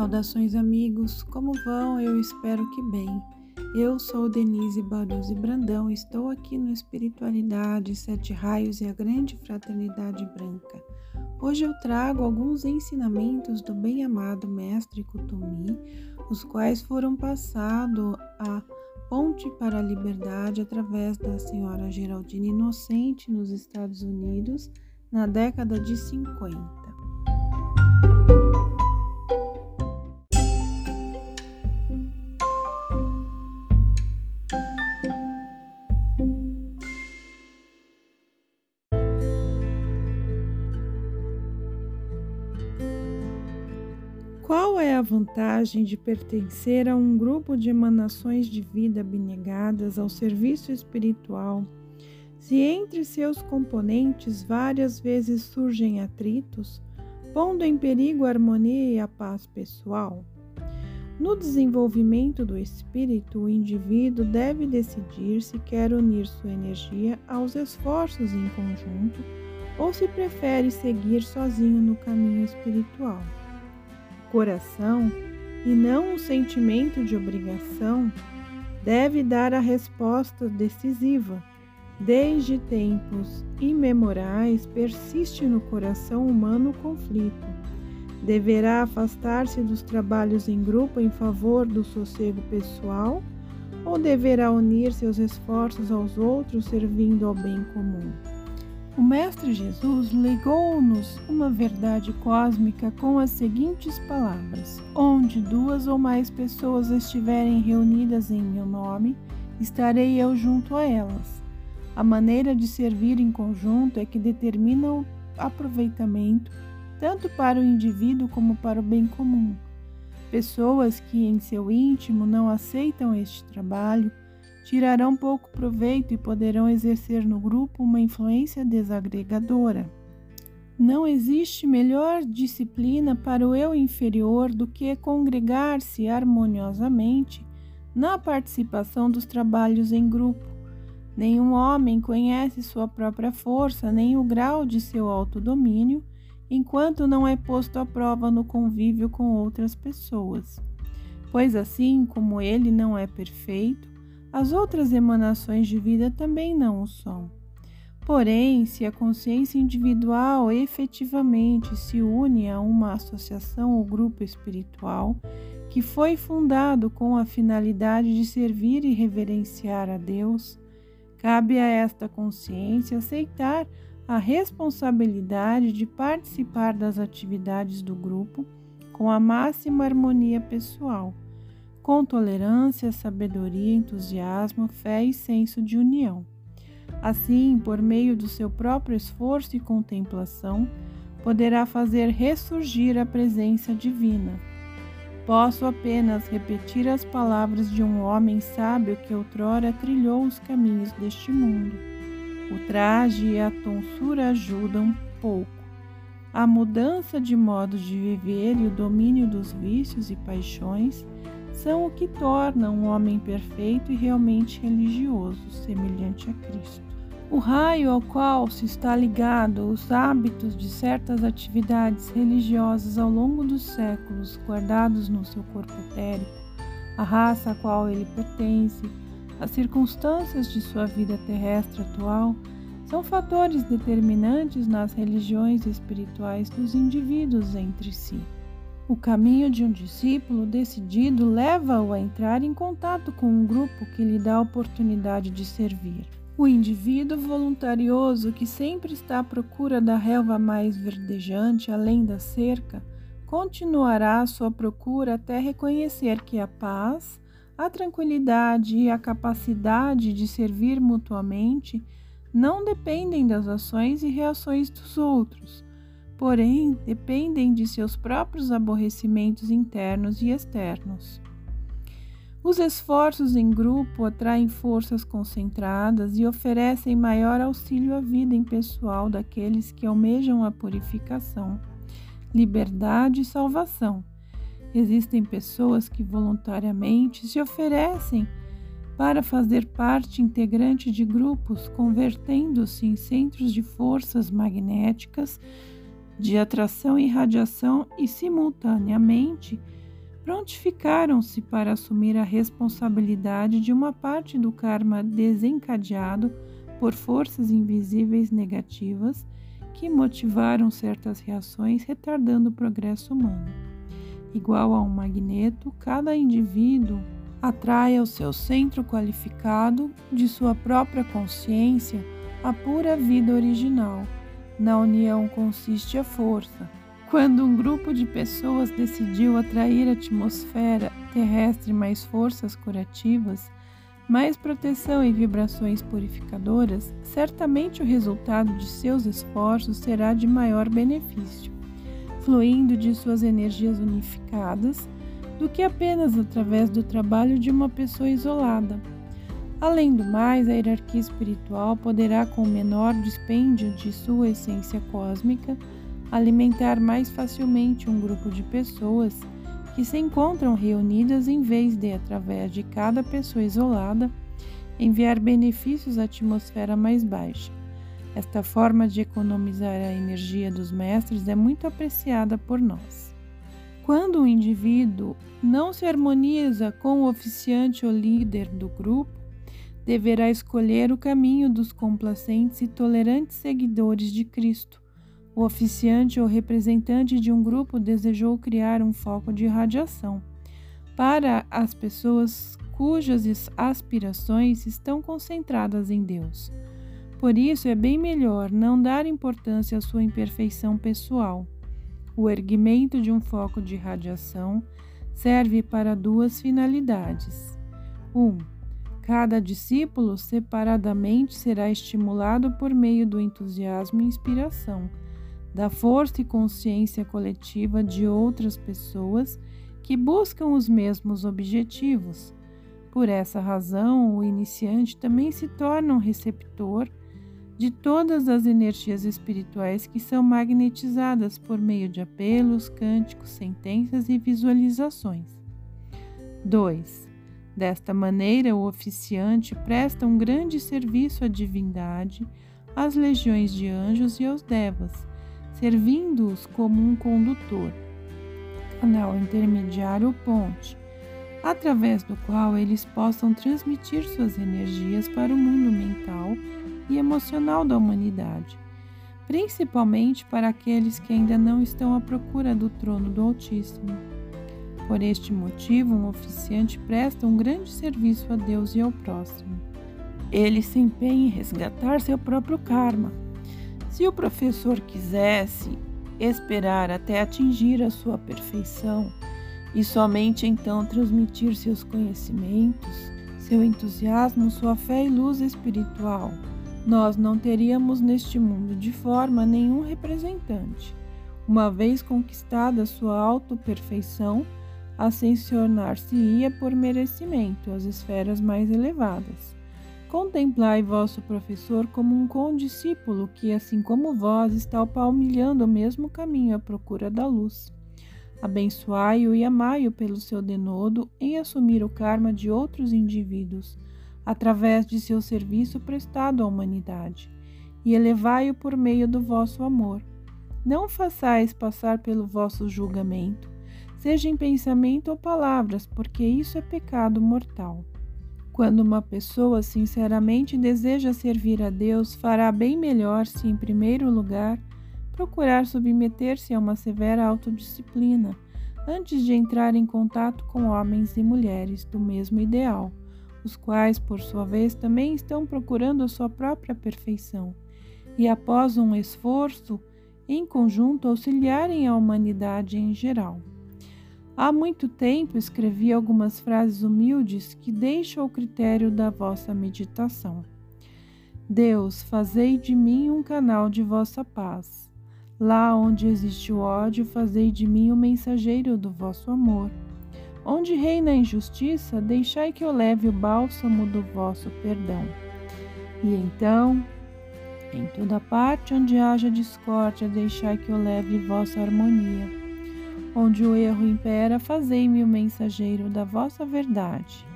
Saudações, amigos! Como vão? Eu espero que bem. Eu sou Denise Baruzzi Brandão, estou aqui no Espiritualidade, Sete Raios e a Grande Fraternidade Branca. Hoje eu trago alguns ensinamentos do bem-amado Mestre Kutumi, os quais foram passados a Ponte para a Liberdade através da senhora Geraldine Inocente nos Estados Unidos na década de 50. A vantagem de pertencer a um grupo de emanações de vida abnegadas ao serviço espiritual, se entre seus componentes várias vezes surgem atritos, pondo em perigo a harmonia e a paz pessoal? No desenvolvimento do espírito, o indivíduo deve decidir se quer unir sua energia aos esforços em conjunto ou se prefere seguir sozinho no caminho espiritual coração e não um sentimento de obrigação, deve dar a resposta decisiva. Desde tempos imemorais persiste no coração humano o conflito. Deverá afastar-se dos trabalhos em grupo em favor do sossego pessoal ou deverá unir seus esforços aos outros servindo ao bem comum? O Mestre Jesus legou-nos uma verdade cósmica com as seguintes palavras: Onde duas ou mais pessoas estiverem reunidas em meu nome, estarei eu junto a elas. A maneira de servir em conjunto é que determina o aproveitamento tanto para o indivíduo como para o bem comum. Pessoas que em seu íntimo não aceitam este trabalho tirarão pouco proveito e poderão exercer no grupo uma influência desagregadora. Não existe melhor disciplina para o eu inferior do que congregar-se harmoniosamente na participação dos trabalhos em grupo. Nenhum homem conhece sua própria força nem o grau de seu autodomínio enquanto não é posto à prova no convívio com outras pessoas. Pois assim como ele não é perfeito, as outras emanações de vida também não o são. Porém, se a consciência individual efetivamente se une a uma associação ou grupo espiritual que foi fundado com a finalidade de servir e reverenciar a Deus, cabe a esta consciência aceitar a responsabilidade de participar das atividades do grupo com a máxima harmonia pessoal com tolerância, sabedoria, entusiasmo, fé e senso de união. Assim, por meio do seu próprio esforço e contemplação, poderá fazer ressurgir a presença divina. Posso apenas repetir as palavras de um homem sábio que outrora trilhou os caminhos deste mundo. O traje e a tonsura ajudam pouco. A mudança de modo de viver e o domínio dos vícios e paixões são o que torna um homem perfeito e realmente religioso, semelhante a Cristo. O raio ao qual se está ligado os hábitos de certas atividades religiosas ao longo dos séculos guardados no seu corpo etérico, a raça a qual ele pertence, as circunstâncias de sua vida terrestre atual, são fatores determinantes nas religiões espirituais dos indivíduos entre si. O caminho de um discípulo decidido leva-o a entrar em contato com um grupo que lhe dá a oportunidade de servir. O indivíduo voluntarioso que sempre está à procura da relva mais verdejante além da cerca continuará sua procura até reconhecer que a paz, a tranquilidade e a capacidade de servir mutuamente não dependem das ações e reações dos outros porém dependem de seus próprios aborrecimentos internos e externos. Os esforços em grupo atraem forças concentradas e oferecem maior auxílio à vida impessoal daqueles que almejam a purificação, liberdade e salvação. Existem pessoas que voluntariamente se oferecem para fazer parte integrante de grupos, convertendo-se em centros de forças magnéticas de atração e radiação e, simultaneamente, prontificaram-se para assumir a responsabilidade de uma parte do karma desencadeado por forças invisíveis negativas que motivaram certas reações, retardando o progresso humano. Igual a um magneto, cada indivíduo atrai ao seu centro qualificado de sua própria consciência a pura vida original. Na união consiste a força. Quando um grupo de pessoas decidiu atrair a atmosfera terrestre mais forças curativas, mais proteção e vibrações purificadoras, certamente o resultado de seus esforços será de maior benefício, fluindo de suas energias unificadas, do que apenas através do trabalho de uma pessoa isolada. Além do mais, a hierarquia espiritual poderá, com menor dispêndio de sua essência cósmica, alimentar mais facilmente um grupo de pessoas que se encontram reunidas em vez de, através de cada pessoa isolada, enviar benefícios à atmosfera mais baixa. Esta forma de economizar a energia dos mestres é muito apreciada por nós. Quando o indivíduo não se harmoniza com o oficiante ou líder do grupo, deverá escolher o caminho dos complacentes e tolerantes seguidores de Cristo, o oficiante ou representante de um grupo desejou criar um foco de radiação para as pessoas cujas aspirações estão concentradas em Deus. Por isso, é bem melhor não dar importância à sua imperfeição pessoal. O erguimento de um foco de radiação serve para duas finalidades. 1. Um, cada discípulo separadamente será estimulado por meio do entusiasmo e inspiração da força e consciência coletiva de outras pessoas que buscam os mesmos objetivos. Por essa razão, o iniciante também se torna um receptor de todas as energias espirituais que são magnetizadas por meio de apelos, cânticos, sentenças e visualizações. 2. Desta maneira, o oficiante presta um grande serviço à divindade, às legiões de anjos e aos devas servindo-os como um condutor, canal intermediário ou ponte, através do qual eles possam transmitir suas energias para o mundo mental e emocional da humanidade, principalmente para aqueles que ainda não estão à procura do trono do Altíssimo. Por este motivo, um oficiante presta um grande serviço a Deus e ao próximo. Ele se empenha em resgatar seu próprio karma se o professor quisesse esperar até atingir a sua perfeição e somente então transmitir seus conhecimentos, seu entusiasmo, sua fé e luz espiritual, nós não teríamos neste mundo de forma nenhum representante. Uma vez conquistada sua auto-perfeição, ascensionar-se-ia por merecimento às esferas mais elevadas. Contemplai vosso professor como um condiscípulo que, assim como vós, está palmilhando o mesmo caminho à procura da luz. Abençoai-o e amai-o pelo seu denodo em assumir o karma de outros indivíduos, através de seu serviço prestado à humanidade, e elevai-o por meio do vosso amor. Não façais passar pelo vosso julgamento, seja em pensamento ou palavras, porque isso é pecado mortal. Quando uma pessoa sinceramente deseja servir a Deus, fará bem melhor se, em primeiro lugar, procurar submeter-se a uma severa autodisciplina antes de entrar em contato com homens e mulheres do mesmo ideal, os quais, por sua vez, também estão procurando a sua própria perfeição, e após um esforço, em conjunto auxiliarem a humanidade em geral. Há muito tempo escrevi algumas frases humildes que deixo ao critério da vossa meditação. Deus, fazei de mim um canal de vossa paz. Lá onde existe o ódio, fazei de mim o um mensageiro do vosso amor. Onde reina a injustiça, deixai que eu leve o bálsamo do vosso perdão. E então, em toda parte onde haja discórdia, deixai que eu leve vossa harmonia. Onde o erro impera, fazei-me o mensageiro da vossa verdade.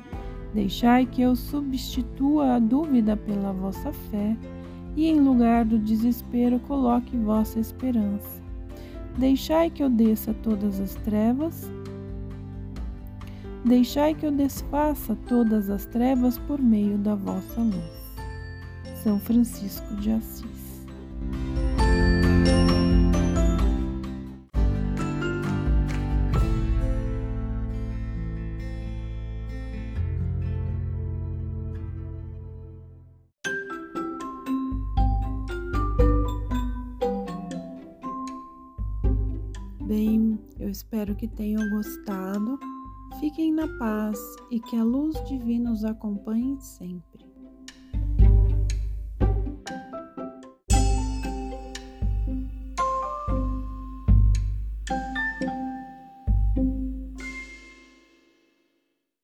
Deixai que eu substitua a dúvida pela vossa fé, e em lugar do desespero coloque vossa esperança. Deixai que eu desça todas as trevas Deixai que eu desfaça todas as trevas por meio da vossa luz. São Francisco de Assis. Bem, eu espero que tenham gostado. Fiquem na paz e que a luz divina os acompanhe sempre.